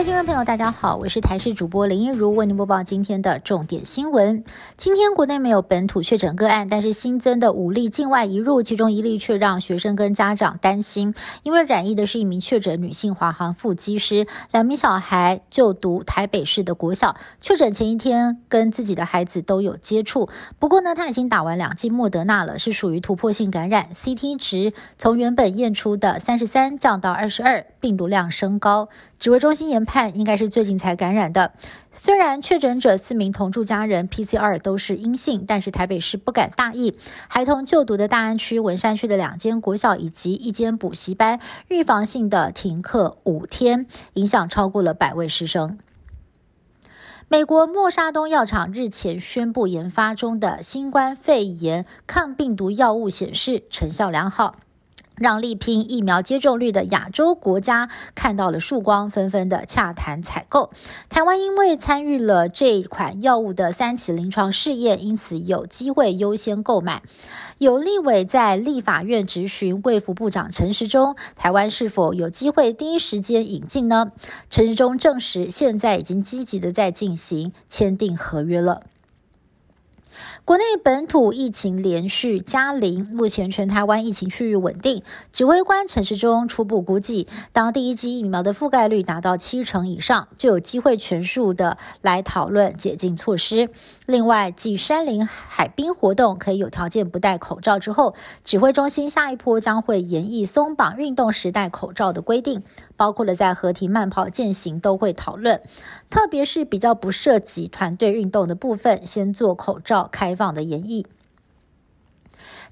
位听众朋友，大家好，我是台视主播林一如，为您播报今天的重点新闻。今天国内没有本土确诊个案，但是新增的五例境外移入，其中一例却让学生跟家长担心，因为染疫的是一名确诊女性华航副机师，两名小孩就读台北市的国小，确诊前一天跟自己的孩子都有接触，不过呢，他已经打完两剂莫德纳了，是属于突破性感染，CT 值从原本验出的三十三降到二十二，病毒量升高。指挥中心研，判应该是最近才感染的。虽然确诊者四名同住家人 PCR 都是阴性，但是台北市不敢大意。孩童就读的大安区、文山区的两间国小以及一间补习班，预防性的停课五天，影响超过了百位师生。美国默沙东药厂日前宣布，研发中的新冠肺炎抗病毒药物显示成效良好。让力拼疫苗接种率的亚洲国家看到了曙光，纷纷的洽谈采购。台湾因为参与了这款药物的三期临床试验，因此有机会优先购买。有立委在立法院质询卫福部长陈时中，台湾是否有机会第一时间引进呢？陈时中证实，现在已经积极的在进行签订合约了。国内本土疫情连续加零，目前全台湾疫情趋于稳定。指挥官陈时中初步估计，当第一剂疫苗的覆盖率达到七成以上，就有机会全数的来讨论解禁措施。另外，继山林海滨活动可以有条件不戴口罩之后，指挥中心下一波将会严议松绑运动时戴口罩的规定，包括了在合体慢跑、健行都会讨论，特别是比较不涉及团队运动的部分，先做口罩开放的演绎。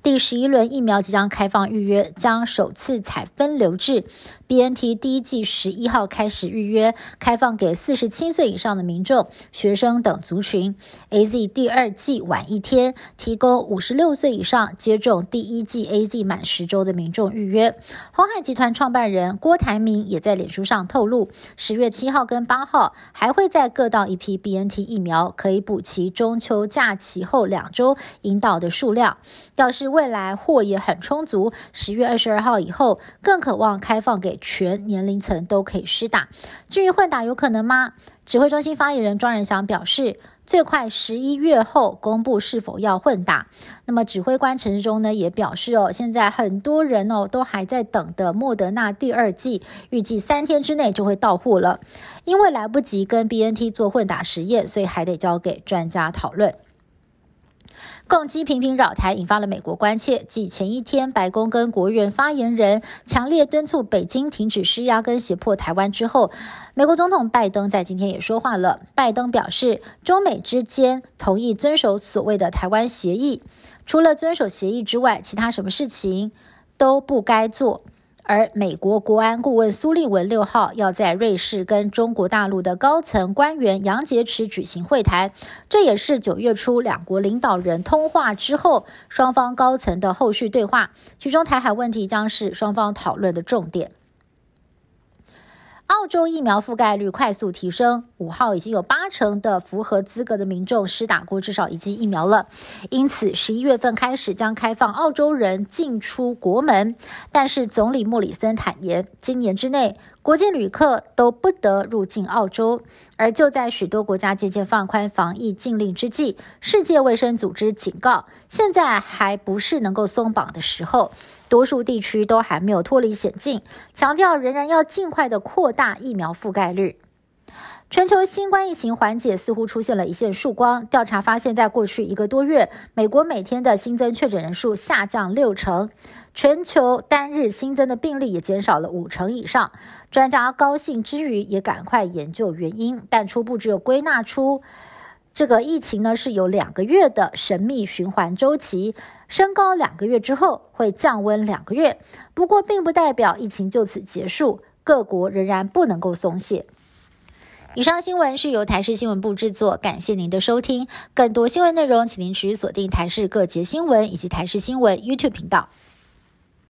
第十一轮疫苗即将开放预约，将首次采分流制。B N T 第一季十一号开始预约，开放给四十七岁以上的民众、学生等族群。A Z 第二季晚一天，提供五十六岁以上接种第一季 A Z 满十周的民众预约。红海集团创办人郭台铭也在脸书上透露，十月七号跟八号还会在各到一批 B N T 疫苗，可以补齐中秋假期后两周引导的数量。要是未来货也很充足，十月二十二号以后更渴望开放给全年龄层都可以施打。至于混打有可能吗？指挥中心发言人庄仁祥表示，最快十一月后公布是否要混打。那么指挥官陈时中呢也表示哦，现在很多人哦都还在等的莫德纳第二季，预计三天之内就会到货了。因为来不及跟 BNT 做混打实验，所以还得交给专家讨论。共机频频扰台，引发了美国关切。继前一天，白宫跟国务院发言人强烈敦促北京停止施压跟胁迫台湾之后，美国总统拜登在今天也说话了。拜登表示，中美之间同意遵守所谓的台湾协议，除了遵守协议之外，其他什么事情都不该做。而美国国安顾问苏利文六号要在瑞士跟中国大陆的高层官员杨洁篪举行会谈，这也是九月初两国领导人通话之后双方高层的后续对话，其中台海问题将是双方讨论的重点。澳洲疫苗覆盖率快速提升，五号已经有八成的符合资格的民众施打过至少一剂疫苗了。因此，十一月份开始将开放澳洲人进出国门。但是，总理莫里森坦言，今年之内国际旅客都不得入境澳洲。而就在许多国家渐渐放宽防疫禁令之际，世界卫生组织警告，现在还不是能够松绑的时候。多数地区都还没有脱离险境，强调仍然要尽快的扩大疫苗覆盖率。全球新冠疫情缓解似乎出现了一线曙光。调查发现，在过去一个多月，美国每天的新增确诊人数下降六成，全球单日新增的病例也减少了五成以上。专家高兴之余，也赶快研究原因，但初步只有归纳出。这个疫情呢是有两个月的神秘循环周期，升高两个月之后会降温两个月。不过，并不代表疫情就此结束，各国仍然不能够松懈。以上新闻是由台视新闻部制作，感谢您的收听。更多新闻内容，请您持续锁定台视各节新闻以及台视新闻 YouTube 频道。